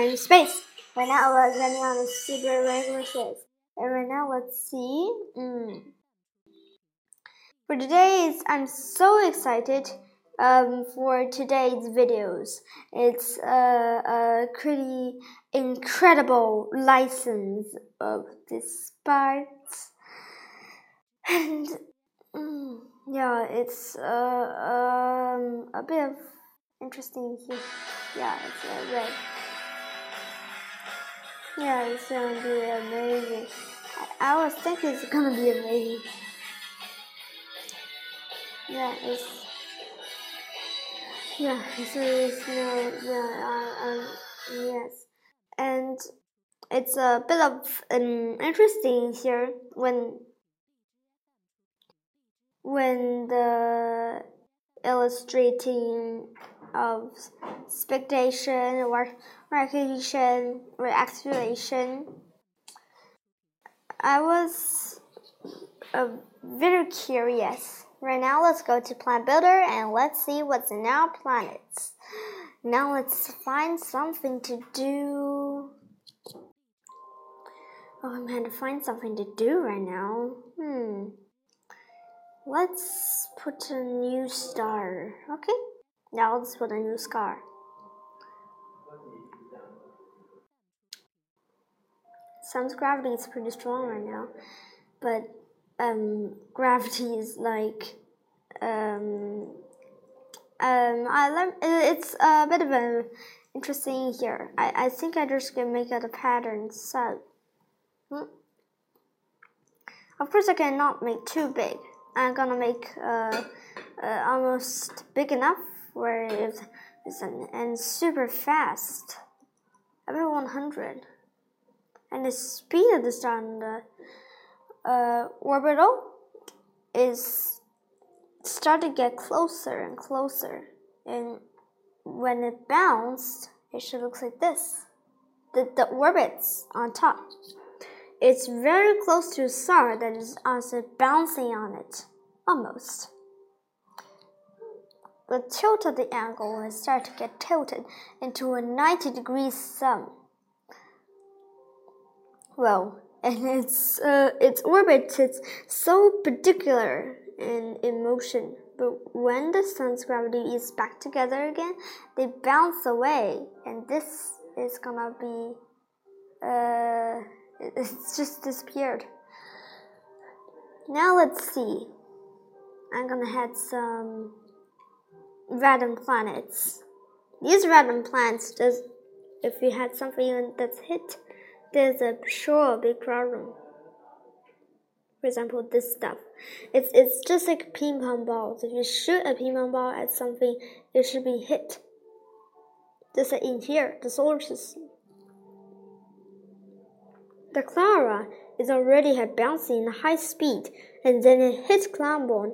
I'm Space. Right now we're running on a super regular. And right now let's see. Mm. For today's, I'm so excited um, for today's videos. It's a, a pretty incredible license of this part. And mm, yeah, it's uh, um, a bit of interesting. Yeah, it's uh, red. Yeah, it's gonna be amazing. I, I was thinking it's gonna be amazing. Yeah, it's yeah, it's it's no yeah uh, um yes, and it's a bit of um, interesting here when when the illustrating of expectation or recognition or activation. I was uh, very curious. Right now, let's go to Planet Builder and let's see what's in our planets. Now, let's find something to do. Oh, I'm going to find something to do right now. Hmm. Let's put a new star. Okay. Now let's put a new scar. Sun's gravity is pretty strong right now, but um, gravity is like um, um, I learned it's a bit of an interesting here. I, I think I just can make it a pattern. So, hmm. of course, I cannot make too big. I'm gonna make uh, uh, almost big enough where it's, an, and super fast, about 100. And the speed of the star in the uh, orbital is start to get closer and closer. And when it bounced, it should look like this. The, the orbit's on top. It's very close to a star that is also bouncing on it, almost the tilt of the angle will start to get tilted into a 90 degrees sun. Well, and its uh, its orbit is so particular in, in motion. But when the sun's gravity is back together again, they bounce away, and this is gonna be uh, it's just disappeared. Now let's see. I'm gonna add some random planets. These random planets, just if you had something that's hit, there's a sure big problem. For example, this stuff. It's it's just like ping pong balls. If you shoot a ping pong ball at something, it should be hit. Just like in here, the solar system. The Clara is already bouncing at high speed, and then it hits Clamborn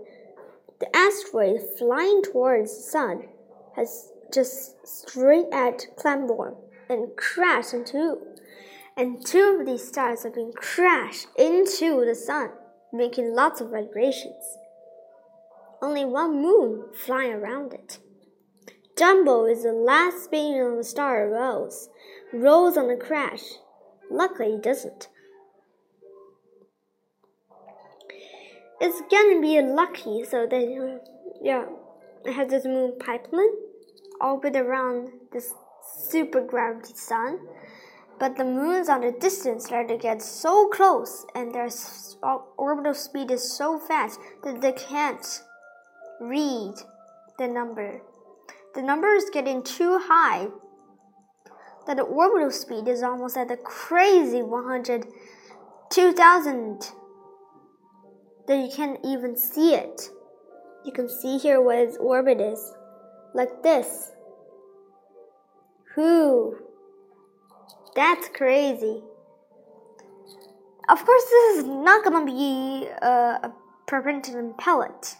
the asteroid flying towards the sun has just straight at Clamborn and crashed into, and two of these stars have been crashed into the sun, making lots of vibrations. Only one moon flying around it. Jumbo is the last spin on the star Rose. rolls on the crash. Luckily, it doesn't. It's gonna be lucky so that yeah has this moon pipeline orbit around this super gravity sun. But the moons on the distance start to get so close and their orbital speed is so fast that they can't read the number. The number is getting too high. That the orbital speed is almost at the crazy 100 2000 that you can't even see it. You can see here what its orbit is, like this. Whoo! That's crazy. Of course, this is not gonna be a, a perpendicular pellet.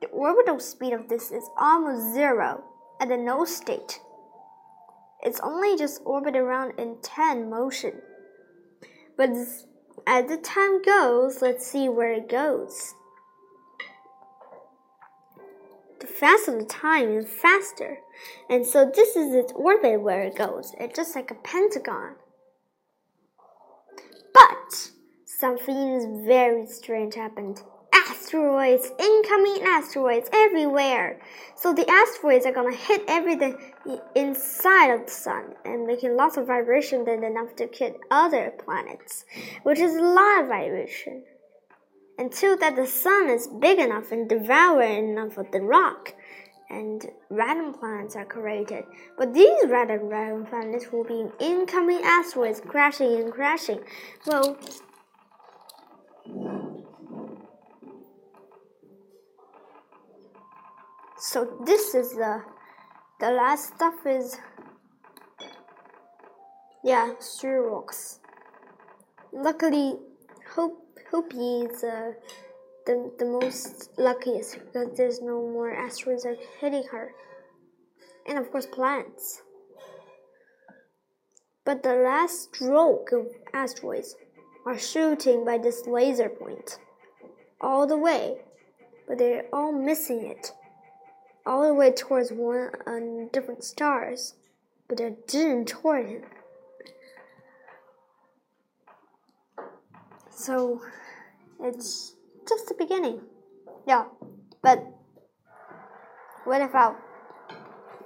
The orbital speed of this is almost zero at the null state. It's only just orbit around in 10 motion. But as the time goes, let's see where it goes. The faster the time and faster. And so this is its orbit where it goes. It's just like a pentagon. But something very strange happened. Asteroids, incoming asteroids everywhere. So the asteroids are gonna hit everything inside of the sun and making lots of vibration then enough to hit other planets, which is a lot of vibration. Until that the sun is big enough and devouring enough of the rock and random planets are created. But these random random planets will be incoming asteroids crashing and crashing. Well, so this is the the last stuff is yeah, rocks. Luckily, Hope Hopi is uh, the the most luckiest because there's no more asteroids are hitting her, and of course plants. But the last stroke of asteroids are shooting by this laser point all the way, but they're all missing it all the way towards one uh, different stars, but they didn't toward him. So it's just the beginning. Yeah, but what if I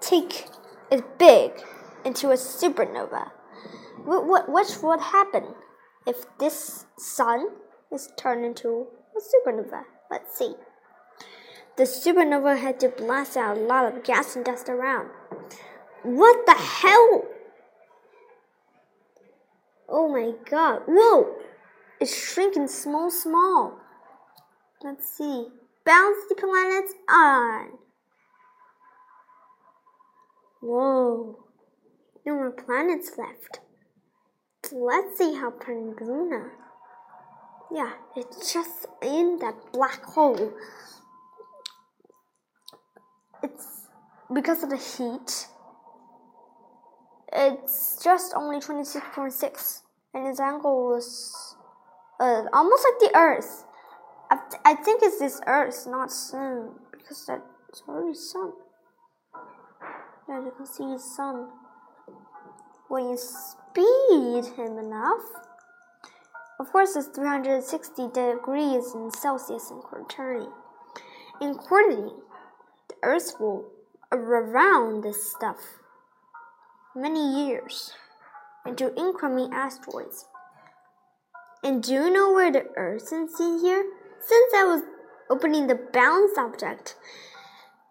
take it big into a supernova? What, what, what would happen if this sun is turned into a supernova? Let's see. The supernova had to blast out a lot of gas and dust around. What the hell? Oh my god. Whoa! It's shrinking small, small. Let's see. Bounce the planets on. Whoa. No more planets left. Let's see how planet Luna. Yeah, it's just in that black hole it's because of the heat. It's just only 26.6 and its angle was uh, almost like the Earth. I, I think it's this Earth, not Sun, because that's already Sun. Yeah, you can see Sun. When you speed him enough, of course, it's 360 degrees in Celsius in quaternion. In quaternion, Earth will around this stuff many years into incoming asteroids. And do you know where the Earth is in here? Since I was opening the bounce object,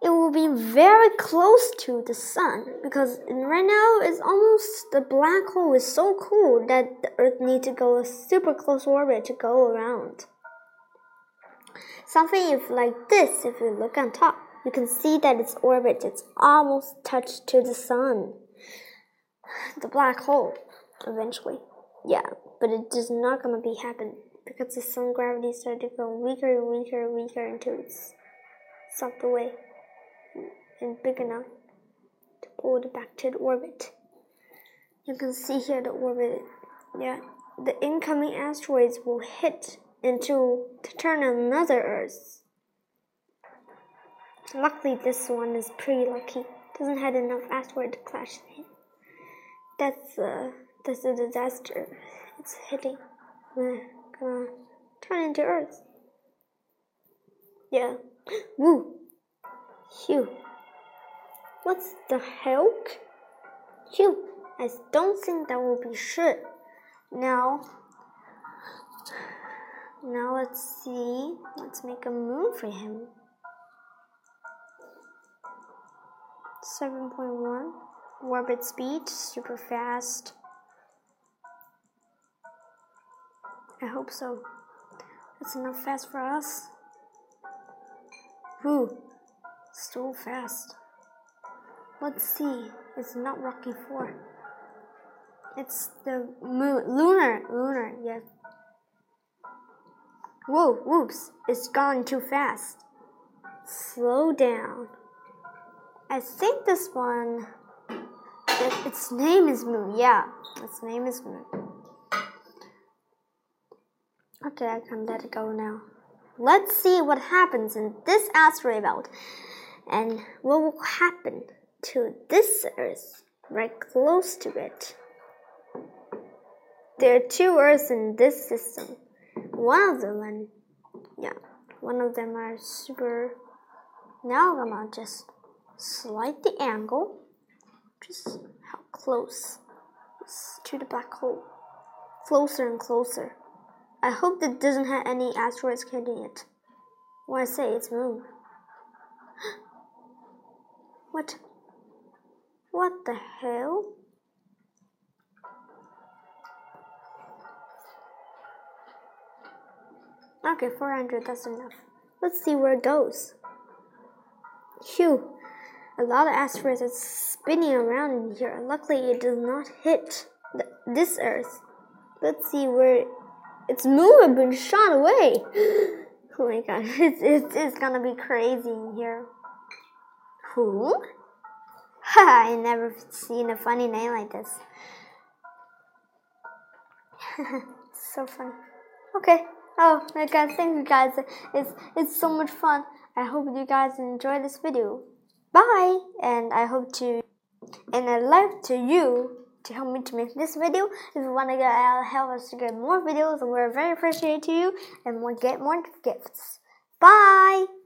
it will be very close to the sun because right now it's almost the black hole is so cool that the Earth needs to go a super close orbit to go around. Something if like this if you look on top you can see that its orbit is almost touched to the sun. The black hole, eventually. Yeah, but it is not gonna be happen because the sun gravity started to go weaker and weaker and weaker until it's sucked away and big enough to pull it back to the orbit. You can see here the orbit. Yeah, the incoming asteroids will hit into to turn another Earth. Luckily, this one is pretty lucky. Doesn't have enough asteroid to clash in. That's uh, that's a disaster. It's hitting. We're gonna turn into Earth. Yeah. Woo. Phew. What's the hell? Phew. I don't think that will be shit. Now. Now let's see. Let's make a moon for him. 7.1 orbit speed, super fast. I hope so. That's enough fast for us. Whew, still fast. Let's see. It's not Rocky 4. It's the moon, lunar, lunar, yes. Whoa, whoops, it's gone too fast. Slow down. I think this one, it, its name is Moon. Yeah, its name is Moon. Okay, I can let it go now. Let's see what happens in this asteroid belt. And what will happen to this Earth right close to it? There are two Earths in this system. One of them, and yeah, one of them are super. Now I'm gonna just slide the angle, just how close to the black hole, closer and closer. I hope that doesn't have any asteroids hitting it. When I say it's moon. what? What the hell? Okay, 400, that's enough. Let's see where it goes. Phew, a lot of asteroids are spinning around in here. Luckily, it does not hit this Earth. Let's see where its moon has been shot away. oh my god, it's, it's, it's gonna be crazy in here. Who? Ha! I never seen a funny name like this. so funny. Okay. Oh my god, thank you guys. It's it's so much fun. I hope you guys enjoy this video. Bye! And I hope to and I love to you to help me to make this video. If you want to get help us to get more videos, and we're very appreciative to you and we'll get more gifts. Bye!